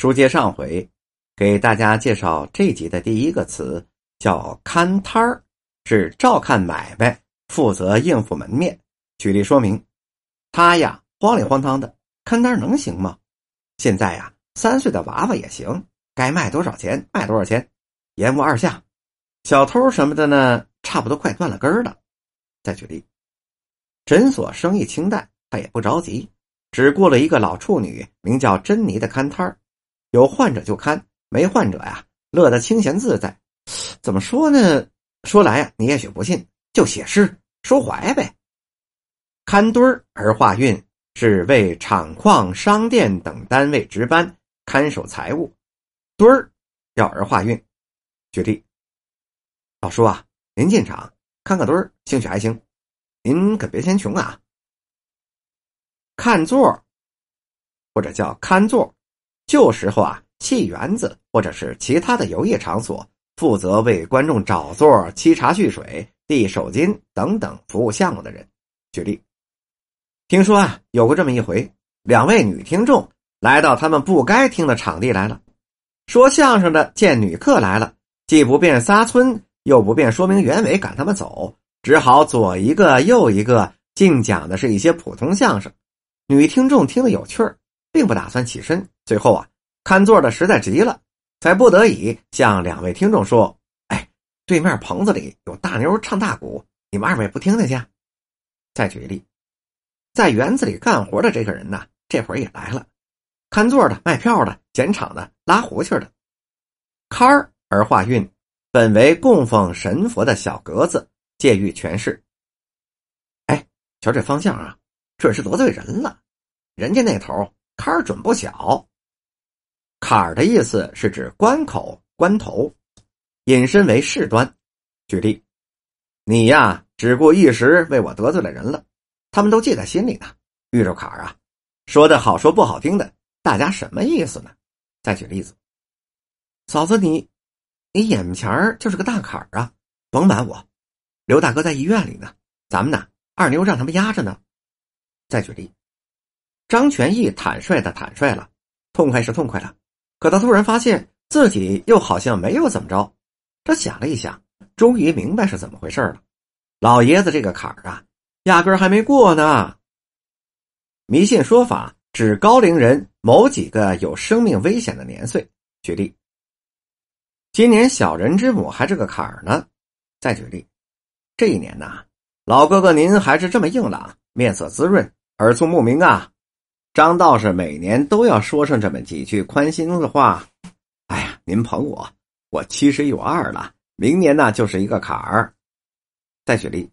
书接上回，给大家介绍这集的第一个词叫“看摊儿”，是照看买卖，负责应付门面。举例说明，他呀慌里慌张的看摊能行吗？现在呀，三岁的娃娃也行，该卖多少钱卖多少钱，言无二下。小偷什么的呢，差不多快断了根儿了。再举例，诊所生意清淡，他也不着急，只雇了一个老处女，名叫珍妮的看摊儿。有患者就看，没患者呀，乐得清闲自在。怎么说呢？说来呀，你也许不信，就写诗说怀呗。看墩儿而化韵是为厂矿、商店等单位值班看守财物，墩儿要儿化韵。举例，老叔啊，您进厂看个墩儿，兴许还行，您可别嫌穷啊。看座或者叫看座。旧时候啊，戏园子或者是其他的游艺场所，负责为观众找座、沏茶蓄水、递手巾等等服务项目的人。举例，听说啊，有过这么一回，两位女听众来到他们不该听的场地来了。说相声的见女客来了，既不便撒村，又不便说明原委赶他们走，只好左一个右一个，竟讲的是一些普通相声。女听众听得有趣儿。并不打算起身，最后啊，看座的实在急了，才不得已向两位听众说：“哎，对面棚子里有大妞唱大鼓，你们二位不听听去？”再举一例，在园子里干活的这个人呢，这会儿也来了，看座的、卖票的、捡场的、拉胡琴的，坎儿而化韵，本为供奉神佛的小格子，借喻权势。哎，瞧这方向啊，准是得罪人了，人家那头。坎儿准不小，坎儿的意思是指关口、关头，引申为事端。举例，你呀只顾一时为我得罪了人了，他们都记在心里呢。遇着坎儿啊，说的好说不好听的，大家什么意思呢？再举例子，嫂子你，你眼前儿就是个大坎儿啊，甭瞒我，刘大哥在医院里呢，咱们呢二妞让他们压着呢。再举例。张全义坦率的坦率了，痛快是痛快了，可他突然发现自己又好像没有怎么着。他想了一想，终于明白是怎么回事了。老爷子这个坎儿啊，压根儿还没过呢。迷信说法指高龄人某几个有生命危险的年岁。举例，今年小人之母还是个坎儿呢。再举例，这一年呐，老哥哥您还是这么硬朗，面色滋润，耳聪目明啊。张道士每年都要说上这么几句宽心的话。哎呀，您捧我，我七十有二了，明年呢就是一个坎儿。再举例，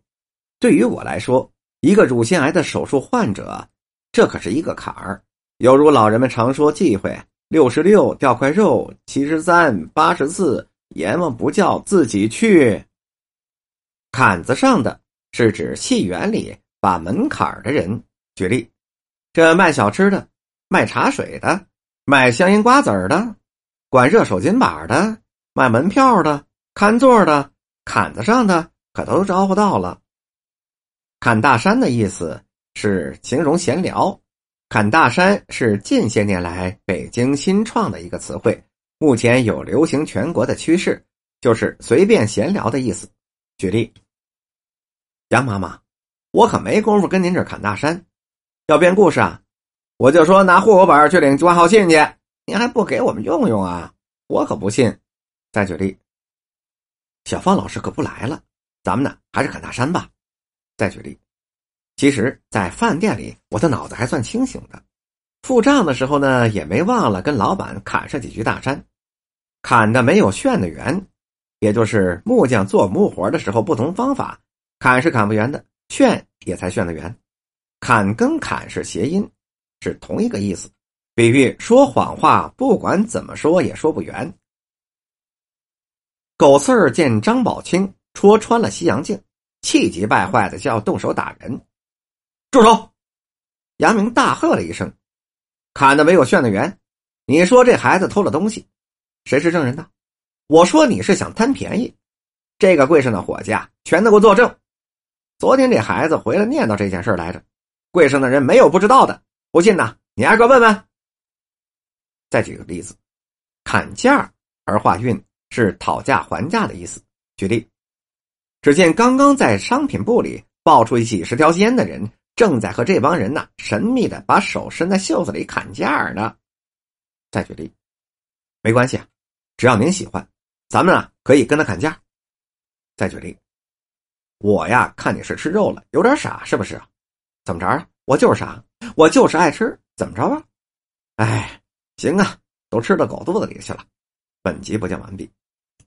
对于我来说，一个乳腺癌的手术患者，这可是一个坎儿。犹如老人们常说忌讳：六十六掉块肉，七十三八十四阎王不叫自己去。坎子上的是指戏园里把门槛的人。举例。这卖小吃的、卖茶水的、卖香烟瓜子儿的、管热手巾板的、卖门票的、看座的、坎子上的，可都招呼到了。侃大山的意思是形容闲聊，侃大山是近些年来北京新创的一个词汇，目前有流行全国的趋势，就是随便闲聊的意思。举例：杨妈妈，我可没工夫跟您这侃大山。要编故事啊，我就说拿户口本去领挂号信去，您还不给我们用用啊？我可不信。再举例，小芳老师可不来了，咱们呢还是砍大山吧。再举例，其实，在饭店里，我的脑子还算清醒的，付账的时候呢，也没忘了跟老板砍上几句大山，砍的没有炫的圆，也就是木匠做木活的时候不同方法，砍是砍不圆的，炫也才炫的圆。砍跟砍是谐音，是同一个意思，比喻说谎话，不管怎么说也说不圆。狗四儿见张宝清戳穿了西洋镜，气急败坏的就要动手打人。住手！杨明大喝了一声：“砍的没有炫的圆，你说这孩子偷了东西，谁是证人呢？我说你是想贪便宜。这个柜上的伙计啊，全都给我作证。昨天这孩子回来念叨这件事来着。”柜上的人没有不知道的，不信呐，你挨个问问。再举个例子，砍价儿化运是讨价还价的意思。举例，只见刚刚在商品部里爆出几十条烟的人，正在和这帮人呐神秘的把手伸在袖子里砍价呢。再举例，没关系啊，只要您喜欢，咱们啊可以跟他砍价。再举例，我呀看你是吃肉了，有点傻是不是？怎么着啊？我就是傻，我就是爱吃，怎么着啊？哎，行啊，都吃到狗肚子里去了。本集播讲完毕。